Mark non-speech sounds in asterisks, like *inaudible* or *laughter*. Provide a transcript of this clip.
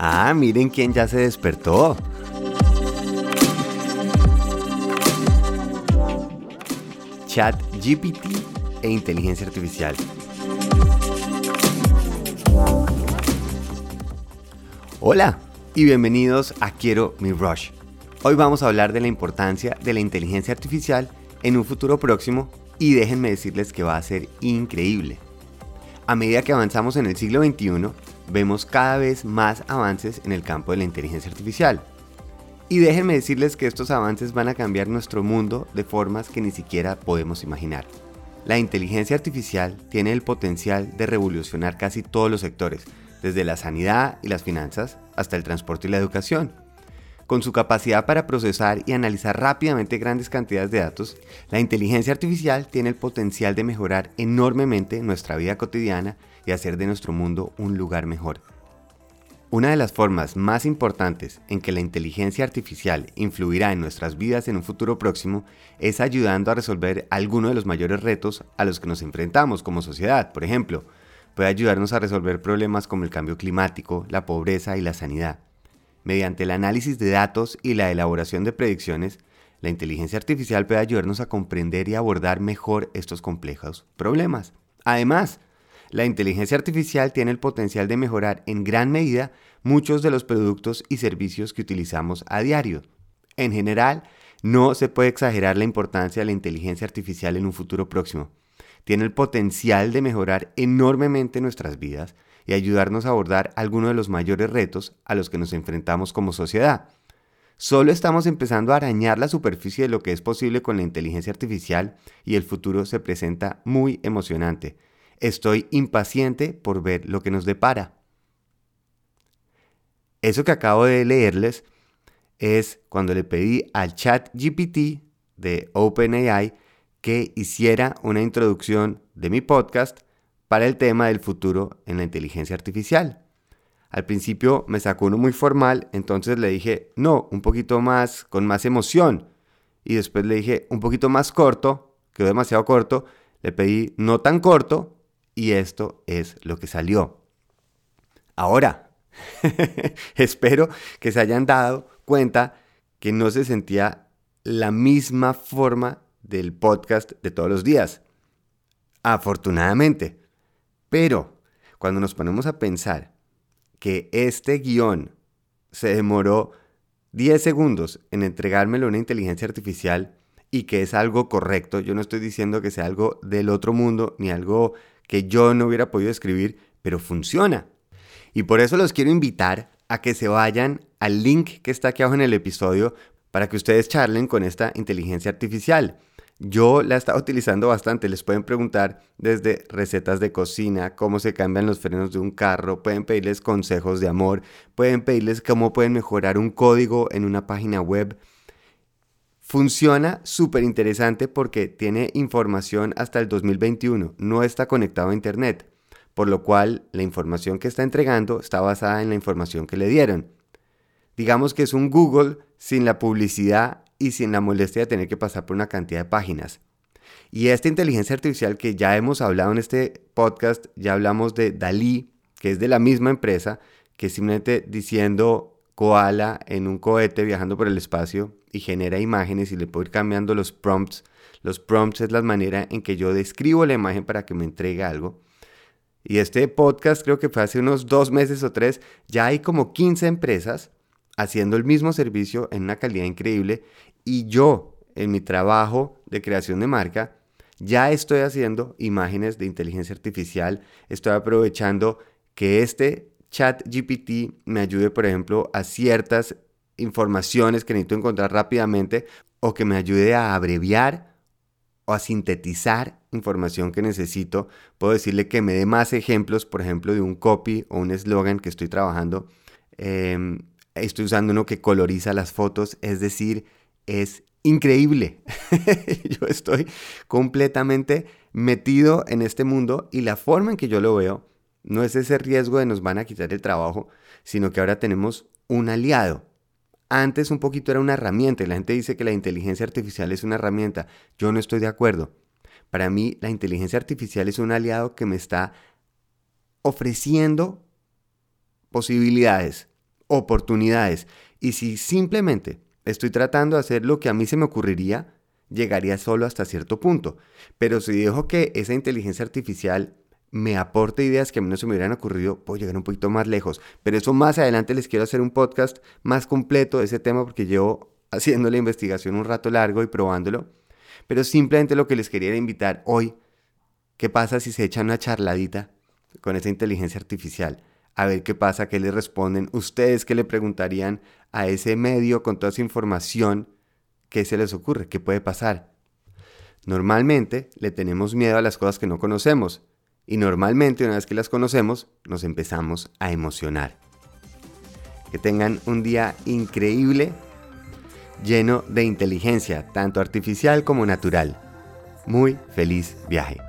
Ah, miren quién ya se despertó. Chat GPT e inteligencia artificial. Hola y bienvenidos a Quiero mi Rush. Hoy vamos a hablar de la importancia de la inteligencia artificial en un futuro próximo y déjenme decirles que va a ser increíble. A medida que avanzamos en el siglo XXI, vemos cada vez más avances en el campo de la inteligencia artificial. Y déjenme decirles que estos avances van a cambiar nuestro mundo de formas que ni siquiera podemos imaginar. La inteligencia artificial tiene el potencial de revolucionar casi todos los sectores, desde la sanidad y las finanzas hasta el transporte y la educación. Con su capacidad para procesar y analizar rápidamente grandes cantidades de datos, la inteligencia artificial tiene el potencial de mejorar enormemente nuestra vida cotidiana y hacer de nuestro mundo un lugar mejor. Una de las formas más importantes en que la inteligencia artificial influirá en nuestras vidas en un futuro próximo es ayudando a resolver algunos de los mayores retos a los que nos enfrentamos como sociedad. Por ejemplo, puede ayudarnos a resolver problemas como el cambio climático, la pobreza y la sanidad. Mediante el análisis de datos y la elaboración de predicciones, la inteligencia artificial puede ayudarnos a comprender y abordar mejor estos complejos problemas. Además, la inteligencia artificial tiene el potencial de mejorar en gran medida muchos de los productos y servicios que utilizamos a diario. En general, no se puede exagerar la importancia de la inteligencia artificial en un futuro próximo. Tiene el potencial de mejorar enormemente nuestras vidas y ayudarnos a abordar algunos de los mayores retos a los que nos enfrentamos como sociedad. Solo estamos empezando a arañar la superficie de lo que es posible con la inteligencia artificial y el futuro se presenta muy emocionante. Estoy impaciente por ver lo que nos depara. Eso que acabo de leerles es cuando le pedí al chat GPT de OpenAI que hiciera una introducción de mi podcast para el tema del futuro en la inteligencia artificial. Al principio me sacó uno muy formal, entonces le dije, no, un poquito más, con más emoción. Y después le dije, un poquito más corto, quedó demasiado corto. Le pedí, no tan corto, y esto es lo que salió. Ahora, *laughs* espero que se hayan dado cuenta que no se sentía la misma forma del podcast de todos los días. Afortunadamente. Pero cuando nos ponemos a pensar que este guion se demoró 10 segundos en entregármelo a una inteligencia artificial y que es algo correcto, yo no estoy diciendo que sea algo del otro mundo ni algo que yo no hubiera podido escribir, pero funciona. Y por eso los quiero invitar a que se vayan al link que está aquí abajo en el episodio para que ustedes charlen con esta inteligencia artificial. Yo la he estado utilizando bastante. Les pueden preguntar desde recetas de cocina, cómo se cambian los frenos de un carro, pueden pedirles consejos de amor, pueden pedirles cómo pueden mejorar un código en una página web. Funciona súper interesante porque tiene información hasta el 2021, no está conectado a Internet, por lo cual la información que está entregando está basada en la información que le dieron. Digamos que es un Google sin la publicidad y sin la molestia de tener que pasar por una cantidad de páginas. Y esta inteligencia artificial que ya hemos hablado en este podcast, ya hablamos de Dalí, que es de la misma empresa, que simplemente diciendo koala en un cohete viajando por el espacio y genera imágenes y le puedo ir cambiando los prompts. Los prompts es la manera en que yo describo la imagen para que me entregue algo. Y este podcast creo que fue hace unos dos meses o tres. Ya hay como 15 empresas haciendo el mismo servicio en una calidad increíble. Y yo, en mi trabajo de creación de marca, ya estoy haciendo imágenes de inteligencia artificial. Estoy aprovechando que este chat GPT me ayude, por ejemplo, a ciertas informaciones que necesito encontrar rápidamente o que me ayude a abreviar o a sintetizar información que necesito. Puedo decirle que me dé más ejemplos, por ejemplo, de un copy o un eslogan que estoy trabajando. Em, estoy usando uno que coloriza las fotos, es decir, es increíble. *laughs* yo estoy completamente metido en este mundo y la forma en que yo lo veo no es ese riesgo de nos van a quitar el trabajo, sino que ahora tenemos un aliado. Antes un poquito era una herramienta y la gente dice que la inteligencia artificial es una herramienta. Yo no estoy de acuerdo. Para mí la inteligencia artificial es un aliado que me está ofreciendo posibilidades oportunidades. Y si simplemente estoy tratando de hacer lo que a mí se me ocurriría, llegaría solo hasta cierto punto. Pero si dejo que esa inteligencia artificial me aporte ideas que a mí no se me hubieran ocurrido, puedo llegar un poquito más lejos. Pero eso más adelante les quiero hacer un podcast más completo de ese tema porque llevo *laughs* haciendo la investigación un rato largo y probándolo. Pero simplemente lo que les quería invitar hoy, ¿qué pasa si se echan una charladita con esa inteligencia artificial? A ver qué pasa, qué le responden. Ustedes qué le preguntarían a ese medio con toda esa información, ¿qué se les ocurre? ¿Qué puede pasar? Normalmente le tenemos miedo a las cosas que no conocemos y normalmente una vez que las conocemos nos empezamos a emocionar. Que tengan un día increíble, lleno de inteligencia, tanto artificial como natural. Muy feliz viaje.